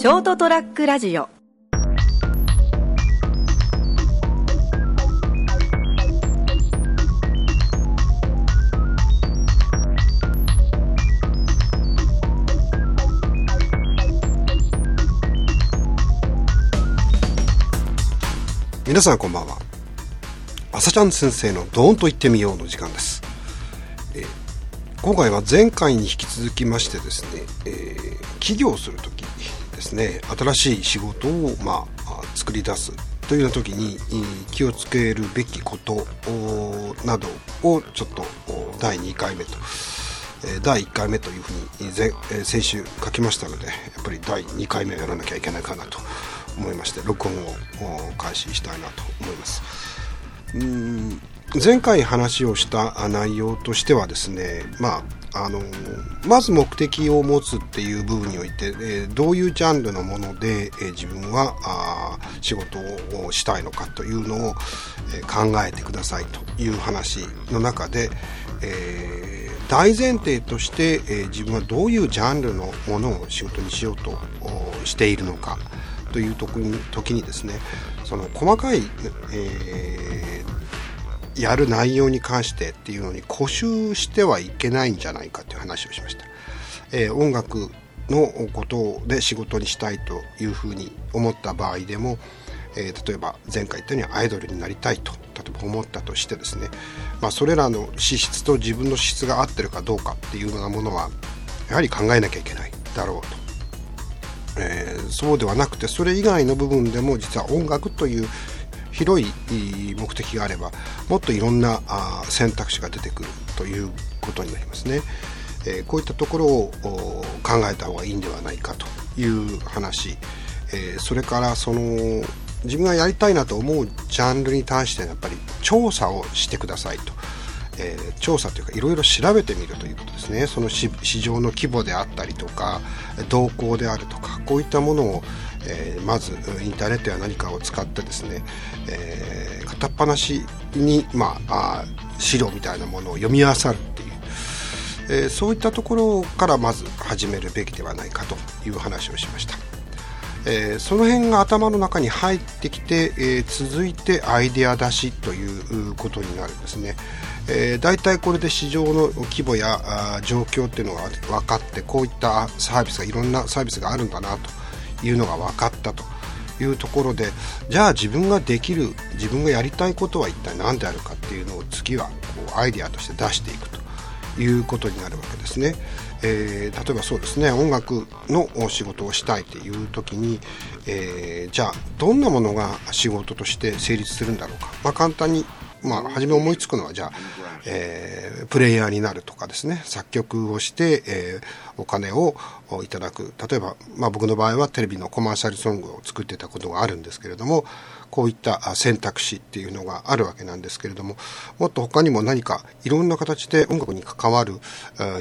ショートトラックラジオ。皆さんこんばんは。朝ちゃん先生のドーンと言ってみようの時間です、えー今回は前回に引き続きましてですね、えー起業するときですね新しい仕事を、まあ、作り出すというような時に気をつけるべきことなどをちょっと第2回目と第1回目というふうに前、先週書きましたのでやっぱり第2回目をやらなきゃいけないかなと思いまして録音を開始したいなと思います。うん前回話をした内容としてはですねまああのまず目的を持つっていう部分において、えどういうジャンルのもので、え自分はあ仕事をしたいのかというのを、え考えてくださいという話の中で、えー大前提として、え自分はどういうジャンルのものを仕事にしようとしているのかという時に時にですねその細かい、えーやる内容に関してっていうのに固執してはいけないんじゃないかという話をしました、えー音楽のことで仕事にしたいというふうに思った場合でも、えー例えば前回言ったようにアイドルになりたいと例えば思ったとしてですね、まあ、それらの資質と自分の資質が合ってるかどうかっていうようなものはやはり考えなきゃいけないだろうと。えーそうではなくてそれ以外の部分でも実は音楽という広い目的があればもっといろんな選択肢が出てくるということになりますね、えこういったところを考えた方がいいんではないかという話、えそれからその自分がやりたいなと思うジャンルに対してやっぱり調査をしてくださいと。えー調査というかいろいろ調べてみるということですねその市場の規模であったりとか動向であるとかこういったものを、えーまずインターネットや何かを使ってですね、えー片っ端に、まあ、あ資料みたいなものを読み漁るっていう、えそういったところからまず始めるべきではないかという話をしました。えーその辺が頭の中に入ってきて、えー続いてアイデア出しということになるんですね。えー、大体これで市場の規模やあ状況っていうのが分かってこういったサービスがいろんなサービスがあるんだなというのが分かったというところでじゃあ自分ができる自分がやりたいことは一体何であるかっていうのを次はこうアイデアとして出していくということになるわけですね。えー例えばそうですね音楽の仕事をしたいという時に、えーじゃあどんなものが仕事として成立するんだろうか、まあ、簡単に、まあ、初め思いつくのはじゃあ、えープレイヤーになるとかですね。作曲をして、えーお金をいただく。例えば、まあ、僕の場合はテレビのコマーシャルソングを作ってたことがあるんですけれどもこういった選択肢っていうのがあるわけなんですけれどももっと他にも何かいろんな形で音楽に関わる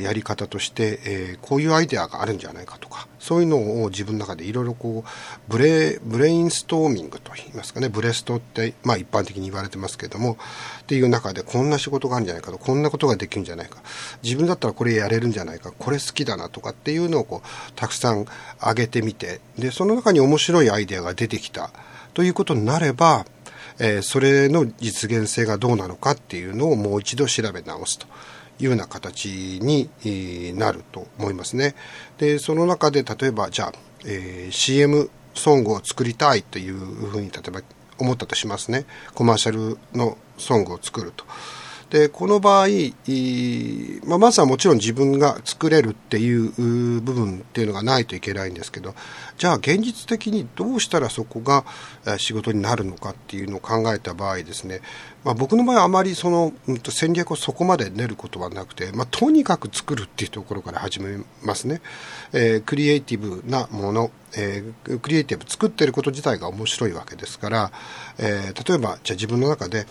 やり方として、えーこういうアイデアがあるんじゃないかとかそういうのを自分の中でいろいろこうブレブレインストーミングといいますかねブレストって、まあ、一般的に言われてますけれどもっていう中でこんな仕事があるんじゃないかとこんなことができるんじゃないか。自分だったらこれやれるんじゃないか。これ好きだなとかっていうのをこうたくさん挙げてみてでその中に面白いアイデアが出てきたということになれば、えーそれの実現性がどうなのかっていうのをもう一度調べ直すというような形になると思いますね。でその中で例えばじゃあ、えー CM ソングを作りたいというふうに例えば思ったとしますねコマーシャルのソングを作ると。でこの場合、まあ、まずはもちろん自分が作れるっていう部分っていうのがないといけないんですけどじゃあ現実的にどうしたらそこが仕事になるのかっていうのを考えた場合ですね、まあ、僕の場合はあまりその、うんと戦略をそこまで練ることはなくて、まあ、とにかく作るっていうところから始めますね、えークリエイティブなものえークリエイティブ作ってること自体が面白いわけですから、えー例えばじゃあ自分の中で、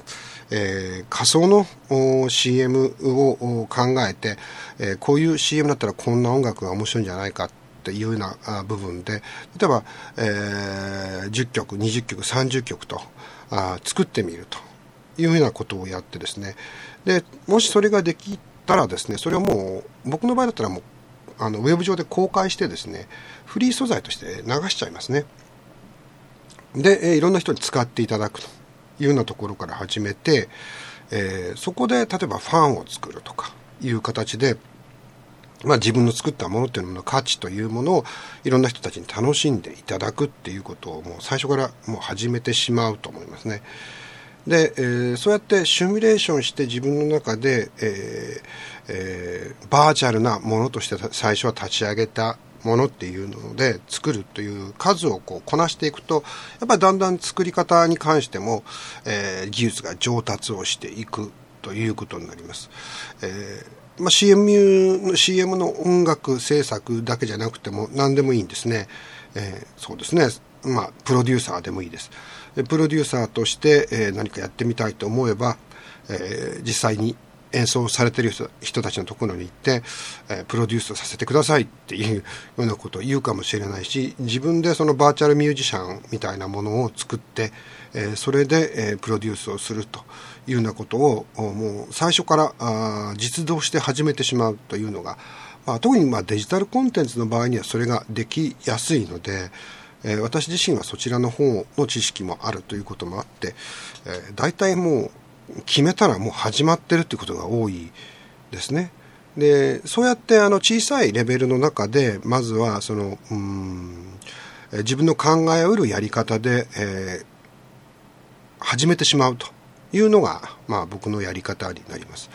えー仮想のお CM を考えて、えーこういう CM だったらこんな音楽が面白いんじゃないかっていうような部分で例えば、えー10曲20曲30曲とあ作ってみると。いうようなことをやってですねでもしそれができたらですねそれをもう僕の場合だったらもうあのウェブ上で公開してですねフリー素材として流しちゃいますねで、いろんな人に使っていただくというようなところから始めて、えー、そこで例えばファンを作るとかいう形でまあ、自分の作ったものっていうのの価値というものをいろんな人たちに楽しんでいただくっていうことをもう最初からもう始めてしまうと思いますね。で、えー、そうやってシミュレーションして自分の中で、えーえー、バーチャルなものとして最初は立ち上げたものっていうので作るという数をこうこなしていくとやっぱりだんだん作り方に関しても、えー、技術が上達をしていくということになります。えーまあ、CM, CM の音楽制作だけじゃなくても何でもいいんですね。えー、そうですね。まあ、プロデューサーでもいいです。プロデューサーとして、え、何かやってみたいと思えば、え、実際に演奏されてる人人たちのところに行って、え、プロデュースさせてくださいっていうようなことを言うかもしれないし自分でそのバーチャルミュージシャンみたいなものを作って、え、それで、え、プロデュースをするというようなことをもう最初からあ実動して始めてしまうというのが、まあ、特にまデジタルコンテンツの場合にはそれができやすいので、えー、私自身はそちらの方の知識もあるということもあって、えー、大体もう決めたらもう始まってるということが多いですね。でそうやってあの小さいレベルの中でまずはそのうん自分の考えうるやり方で、えー、始めてしまうというのが、まあ、僕のやり方になります。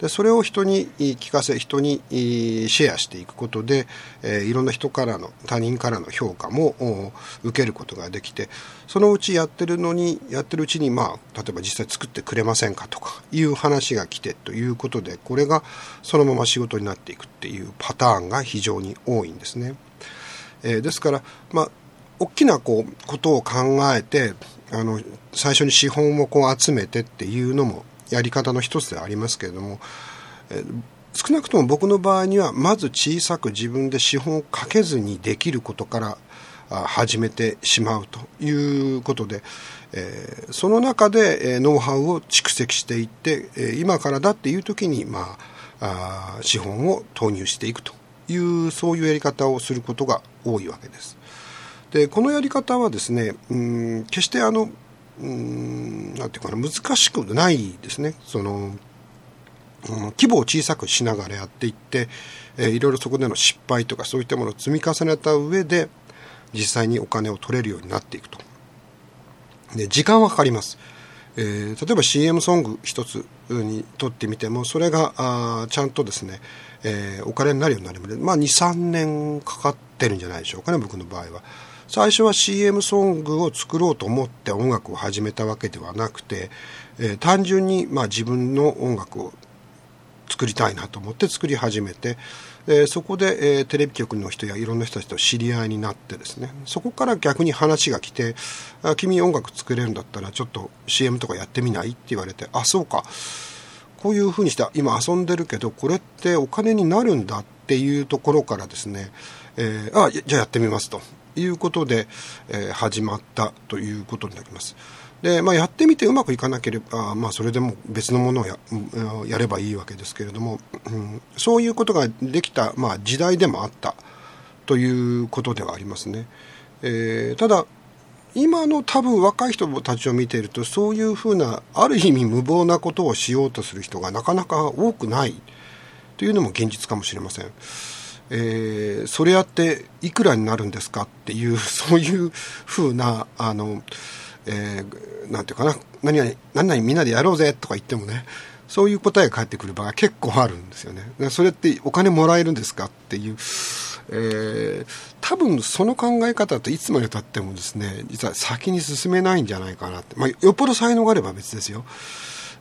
でそれを人に聞かせ人にシェアしていくことで、えー、いろんな人からの他人からの評価も受けることができてそのうちやってるのにやってるうちに、まあ、例えば実際作ってくれませんかとかいう話が来てということでこれがそのまま仕事になっていくっていうパターンが非常に多いんですね。えー、ですから、まあ大きなこうことを考えてあの最初に資本をこう集めてっていうのもやり方の一つではありますけれども、え少なくとも僕の場合にはまず小さく自分で資本をかけずにできることから始めてしまうということで、えー、その中で、えノウハウを蓄積していって、え今からだっていう時に、まあ、あ資本を投入していくというそういうやり方をすることが多いわけです。でこのやり方はですねうん決してあのうんなんていうかな難しくないですね。その、うん、規模を小さくしながらやっていって、えー、いろいろそこでの失敗とかそういったものを積み重ねた上で実際にお金を取れるようになっていくと。で時間はかかります、えー、例えば CM ソング一つにとってみてもそれがあちゃんとですね、えー、お金になるようになるまで、まあ、23年かかってるんじゃないでしょうかね僕の場合は。最初は CM ソングを作ろうと思って音楽を始めたわけではなくて、えー、単純にまあ自分の音楽を作りたいなと思って作り始めて、えー、そこで、えー、テレビ局の人やいろんな人たちと知り合いになってですねそこから逆に話が来て「あ君音楽作れるんだったらちょっと CM とかやってみない?」って言われて「あそうかこういうふうにして今遊んでるけどこれってお金になるんだ」っていうところからですね「えー、あじゃあやってみます」と。いうことで、えー、始まったということになります。で、まあ、やってみてうまくいかなければ、まあ、それでも別のものをややればいいわけですけれども、うん、そういうことができた、まあ、時代でもあったということではありますね。えー、ただ今の多分若い人たちを見ているとそういうふうなある意味無謀なことをしようとする人がなかなか多くないというのも現実かもしれません。えー、それやっていくらになるんですかっていう そういうふうなあの、えー、なんていうかな何々何々みんなでやろうぜとか言ってもねそういう答えが返ってくる場合結構あるんですよね。それってお金もらえるんですかっていう、えー、多分その考え方といつまでたってもですね実は先に進めないんじゃないかなって、まあ、よっぽど才能があれば別ですよ、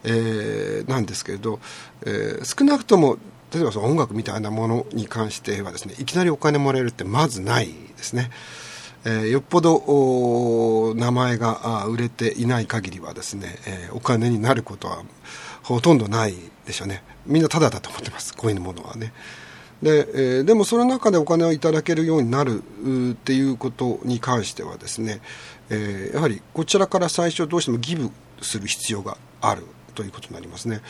えー、なんですけれど、えー、少なくとも例えばその音楽みたいなものに関してはですねいきなりお金もらえるってまずないですね。えー、よっぽど名前が売れていない限りはですね、えー、お金になることはほとんどないでしょうね。みんなタダだと思ってます。こういうものはね。で,、えー、でもその中でお金をいただけるようになるっていうことに関してはですね、え、やはりこちらから最初どうしてもギブする必要があるということになりますね。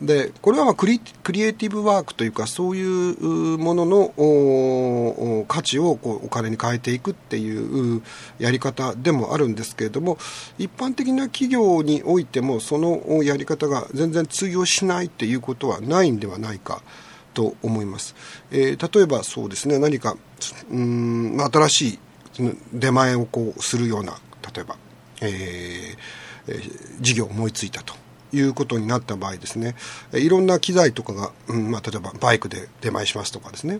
でこれはまあクリクリエイティブワークというかそういうものの価値をこうお金に変えていくっていうやり方でもあるんですけれども一般的な企業においてもそのやり方が全然通用しないっていうことはないんではないかと思います、えー、例えばそうですね何かうん新しい出前をこうするような例えば、えー、事業を思いついたと。いうことになった場合ですねいろんな機材とかが、うんまあ、例えばバイクで出前しますとかですねい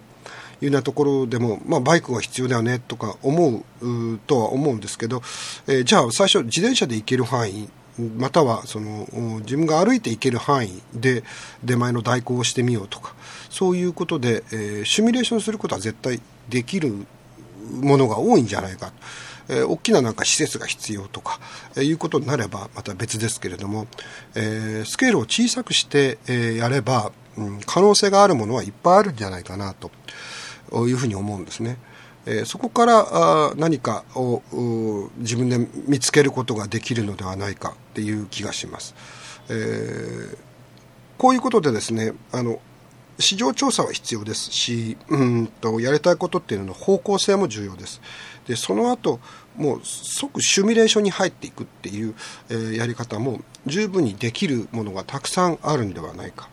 うようなところでも、まあ、バイクが必要だよねとか思うとは思うんですけど、えー、じゃあ最初自転車で行ける範囲またはその自分が歩いて行ける範囲で出前の代行をしてみようとかそういうことで、えー、シミュレーションすることは絶対できるものが多いんじゃないか。えー、大きななんか施設が必要とか、えー、いうことになればまた別ですけれども、えー、スケールを小さくして、えー、やれば、うん、可能性があるものはいっぱいあるんじゃないかなというふうに思うんですね。えー、そこからあ何かを自分で見つけることができるのではないかっていう気がします。えー、こういうことでですねあの市場調査は必要ですしうんとやりたいことっていうのの方向性も重要です。でその後もう即シミュレーションに入っていくっていう、えー、やり方も十分にできるものがたくさんあるんではないか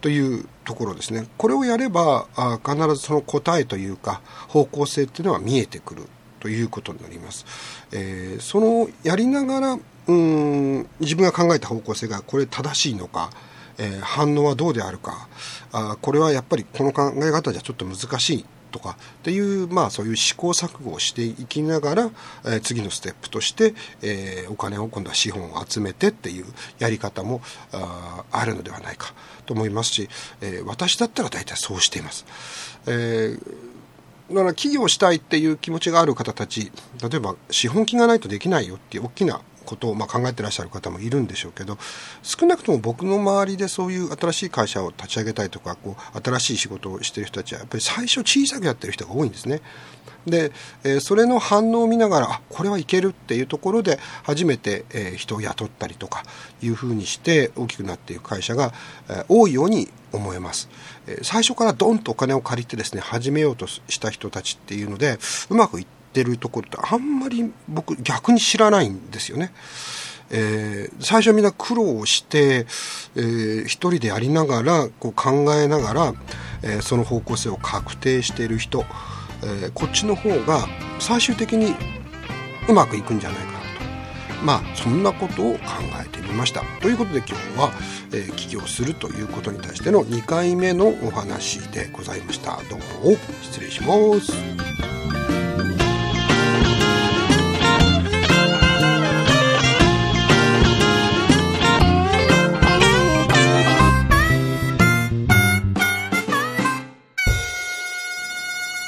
というところですね。これをやればあ必ずその答えというか方向性っていうのは見えてくるということになります、えー、そのやりながらうん自分が考えた方向性がこれ正しいのかえー、反応はどうであるかあこれはやっぱりこの考え方じゃちょっと難しいとかっていう、まあ、そういう試行錯誤をしていきながら、えー、次のステップとして、えー、お金を今度は資本を集めてっていうやり方もああるのではないかと思いますし、えー、私だったら大体そうしています。えーだから起業したいっていう気持ちがある方たち例えば資本金がないとできないよっていう大きなことをま考えてらっしゃる方もいるんでしょうけど少なくとも僕の周りでそういう新しい会社を立ち上げたいとかこう新しい仕事をしてる人たちはやっぱり最初小さくやってる人が多いんですね。で、えー、それの反応を見ながらあこれはいけるっていうところで初めて、えー、人を雇ったりとかいうふうにして大きくなっていく会社が、えー、多いように思えます、え最初からドンとお金を借りてですね始めようとした人たちっていうのでうまくいってってるところってあんまり僕逆に知らないんですよね。えー、最初みんな苦労して、えー、一人でやりながらこう考えながら、えー、その方向性を確定している人、えー、こっちの方が最終的にうまくいくんじゃないかなとまあそんなことを考えてみましたということで今日は、えー、起業するということに対しての2回目のお話でございましたどうも失礼します。